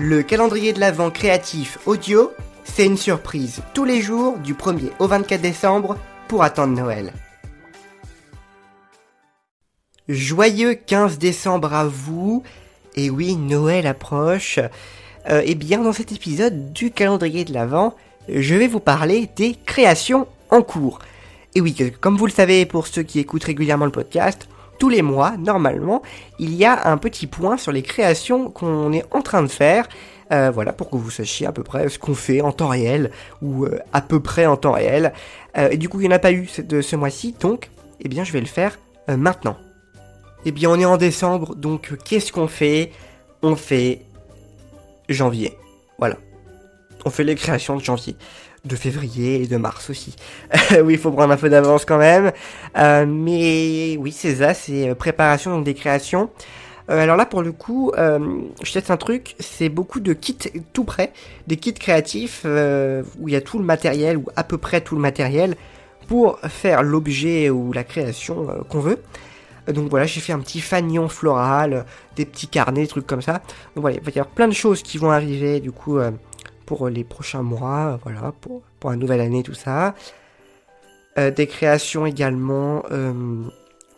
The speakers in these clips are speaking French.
Le calendrier de l'Avent créatif audio, c'est une surprise tous les jours du 1er au 24 décembre pour attendre Noël. Joyeux 15 décembre à vous. Et oui, Noël approche. Euh, et bien dans cet épisode du calendrier de l'Avent, je vais vous parler des créations en cours. Et oui, comme vous le savez pour ceux qui écoutent régulièrement le podcast, tous les mois, normalement, il y a un petit point sur les créations qu'on est en train de faire. Euh, voilà, pour que vous sachiez à peu près ce qu'on fait en temps réel, ou euh, à peu près en temps réel. Euh, et du coup, il n'y en a pas eu de ce mois-ci, donc, eh bien, je vais le faire maintenant. Eh bien, on est en décembre, donc qu'est-ce qu'on fait? On fait janvier. Voilà. On fait les créations de janvier de février et de mars aussi. oui, il faut prendre un peu d'avance quand même. Euh, mais oui, c'est ça, c'est euh, préparation donc des créations. Euh, alors là, pour le coup, je teste un truc, c'est beaucoup de kits tout prêts, des kits créatifs où il y a tout le matériel, ou à peu près tout le matériel, pour faire l'objet ou la création qu'on veut. Donc voilà, j'ai fait un petit fanion floral, des petits carnets, des trucs comme ça. Donc voilà, il va y avoir plein de choses qui vont arriver du coup pour les prochains mois, voilà, pour, pour la nouvelle année, tout ça. Euh, des créations également euh,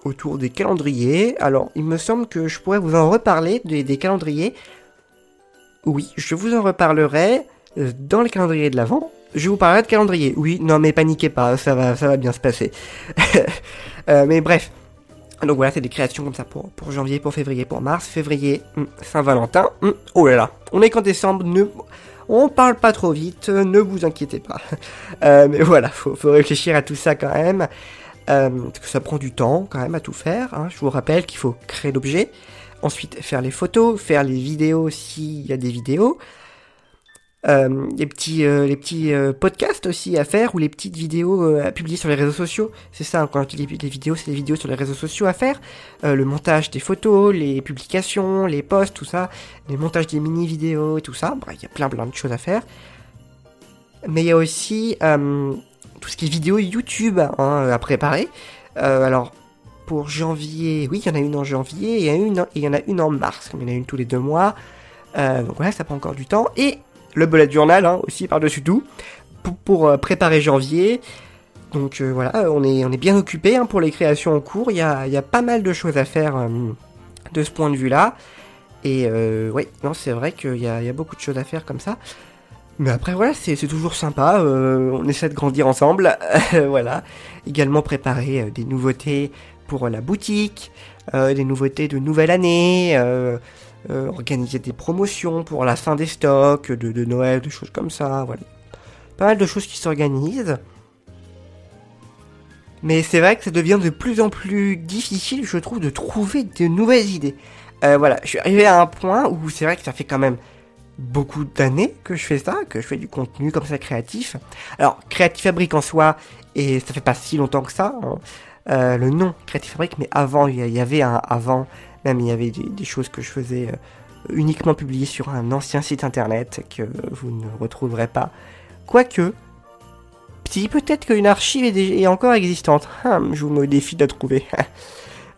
autour des calendriers. Alors, il me semble que je pourrais vous en reparler des, calendriers. Oui, je vous en reparlerai euh, dans le calendrier de l'avant. Je vous parlerai de calendrier. Oui, non mais paniquez pas, ça va, ça va bien se passer. mais bref. Donc voilà, c'est des créations comme ça pour, pour janvier, pour février, pour mars. Février, hmm, Saint-Valentin. Hmm, oh là là, on est qu'en décembre. Ne, on parle pas trop vite, ne vous inquiétez pas. Euh, mais voilà, faut, faut réfléchir à tout ça quand même. Euh, parce que ça prend du temps quand même à tout faire. Hein. Je vous rappelle qu'il faut créer l'objet, ensuite faire les photos, faire les vidéos s'il y a des vidéos, euh, les petits, euh, les petits euh, podcasts aussi à faire ou les petites vidéos à publier sur les réseaux sociaux. C'est ça, quand je dis les vidéos, c'est les vidéos sur les réseaux sociaux à faire. le montage des photos, les publications, les posts, tout ça. Les montages des mini-vidéos et tout ça. il y a plein plein de choses à faire. Mais il y a aussi tout ce qui est vidéo YouTube hein, à préparer. alors, pour janvier, oui, il y en a une en janvier il y, en a une en mars, il y en a une tous les deux mois. donc voilà, ça prend encore du temps. Et le bullet journal hein, aussi par-dessus tout, pour, euh, préparer janvier. Donc euh, voilà, on est, on est bien occupé hein, pour les créations en cours, il y a, y a, pas mal de choses à faire euh, de ce point de vue-là. Et oui, non, c'est vrai qu'il y a, y a, beaucoup de choses à faire comme ça. Mais après, voilà, c'est toujours sympa. on essaie de grandir ensemble. voilà. Également préparer des nouveautés pour la boutique, des nouveautés de nouvelle année, euh, organiser des promotions pour la fin des stocks, de, Noël, des choses comme ça, voilà. Pas mal de choses qui s'organisent. Mais c'est vrai que ça devient de plus en plus difficile, je trouve, de trouver de nouvelles idées. Euh, voilà, je suis arrivé à un point où c'est vrai que ça fait quand même beaucoup d'années que je fais ça, que je fais du contenu comme ça créatif. Alors, Creative Fabric en soi, et ça fait pas si longtemps que ça, hein. euh, le nom Creative Fabric, mais avant, il y avait un avant même il y avait des, choses que je faisais euh, uniquement publiées sur un ancien site internet que vous ne retrouverez pas. Quoique, si peut-être qu'une archive est, encore existante. Hum, je vous me défie de la trouver.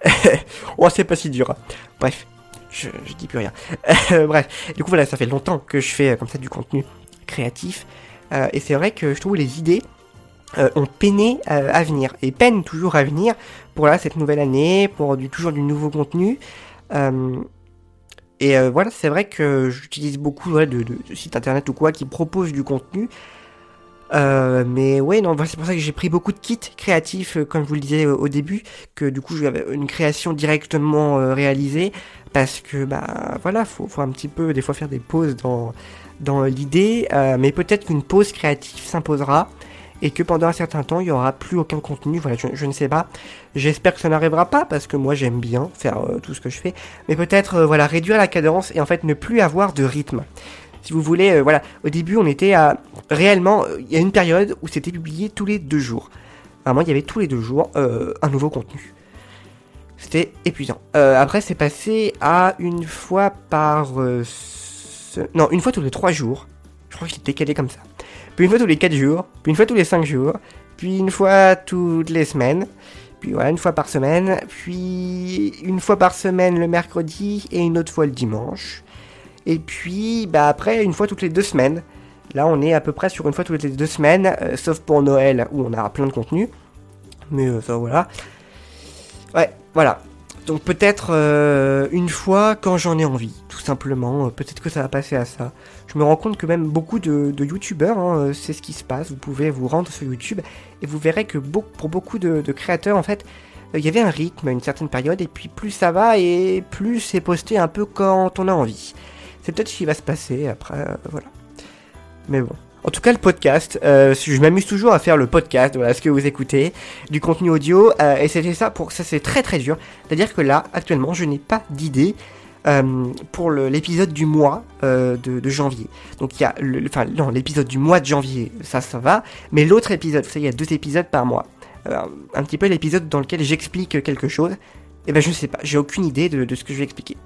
oh, c'est pas si dur. Bref, je, dis plus rien. bref, du coup voilà, ça fait longtemps que je fais euh, comme ça du contenu créatif. Euh, et c'est vrai que je trouve les idées ont peiné à venir et peinent toujours à venir pour cette nouvelle année, pour toujours du nouveau contenu. Euh, et euh, voilà, c'est vrai que j'utilise beaucoup de, sites internet ou quoi qui proposent du contenu. Euh, mais ouais, non, c'est pour ça que j'ai pris beaucoup de kits créatifs, comme je vous le disais au, début, que du coup j'avais une création directement réalisée, parce que bah voilà, faut, faut un petit peu des fois faire des pauses dans dans l'idée, mais peut-être qu'une pause créative s'imposera et que pendant un certain temps il n'y aura plus aucun contenu. Voilà, je, ne sais pas. J'espère que ça n'arrivera pas parce que moi j'aime bien faire euh, tout ce que je fais, mais peut-être euh, voilà réduire la cadence et en fait ne plus avoir de rythme. Si vous voulez, euh, voilà, au début on était à réellement, il y a une période où c'était publié tous les deux jours. Vraiment, il y avait tous les deux jours un nouveau contenu. C'était épuisant. après, c'est passé à une fois par... Non, une fois tous les trois jours. Je crois que c'était calé comme ça puis une fois tous les 4 jours, puis une fois tous les 5 jours, puis une fois toutes les semaines, puis voilà, une fois par semaine, puis une fois par semaine le mercredi et une autre fois le dimanche. Et puis, bah après, une fois toutes les deux semaines. Là, on est à peu près sur une fois toutes les deux semaines, euh, sauf pour Noël où on a plein de contenu. Mais euh, ça, voilà. Ouais, voilà. Donc peut-être euh, une fois quand j'en ai envie, tout simplement. peut-être que ça va passer à ça. Je me rends compte que même beaucoup de, youtubeurs, hein, c'est ce qui se passe. Vous pouvez vous rendre sur YouTube et vous verrez que pour beaucoup de, de créateurs, en fait, il y avait un rythme à une certaine période et puis plus ça va et plus c'est posté un peu quand on a envie. C'est peut-être ce qui va se passer après, voilà. Mais bon. En tout cas, le podcast, euh, je m'amuse toujours à faire le podcast, voilà ce que vous écoutez, du contenu audio, euh, et c'était ça pour ça c'est très très dur. C'est-à-dire que là, actuellement, je n'ai pas d'idée euh, pour l'épisode du mois de, janvier. Donc il y a, le, enfin non, l'épisode du mois de janvier, ça ça va, mais l'autre épisode, vous savez, il y a deux épisodes par mois. un petit peu l'épisode dans lequel j'explique quelque chose. Et eh ben je sais pas, j'ai aucune idée de, de ce que je vais expliquer.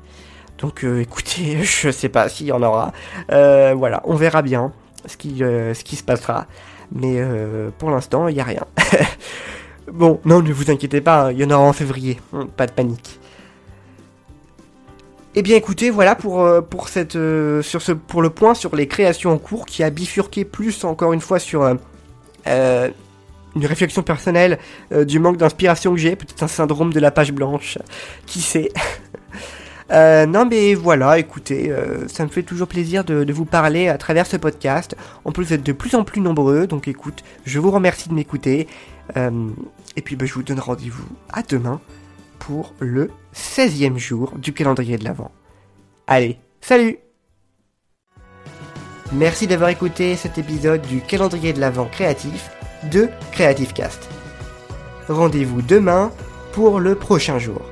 Donc écoutez, je sais pas s'il y en aura. voilà, on verra bien ce qui, euh, ce qui se passera. Mais euh, pour l'instant, il n'y a rien. bon, non, ne vous inquiétez pas, hein, il y en aura en février. Hum, pas de panique. Eh bien écoutez, voilà pour, euh, pour, cette, sur ce, pour le point sur les créations en cours qui a bifurqué plus encore une fois sur une réflexion personnelle du manque d'inspiration que j'ai, peut-être un syndrome de la page blanche, qui sait? Euh, non mais voilà, écoutez, euh, ça me fait toujours plaisir de, vous parler à travers ce podcast. En plus, vous êtes de plus en plus nombreux, donc écoute, je vous remercie de m'écouter. Euh, et puis bah, je vous donne rendez-vous à demain pour le 16e jour du calendrier de l'Avent. Allez, salut Merci d'avoir écouté cet épisode du calendrier de l'Avent créatif de Creative Cast. Rendez-vous demain pour le prochain jour.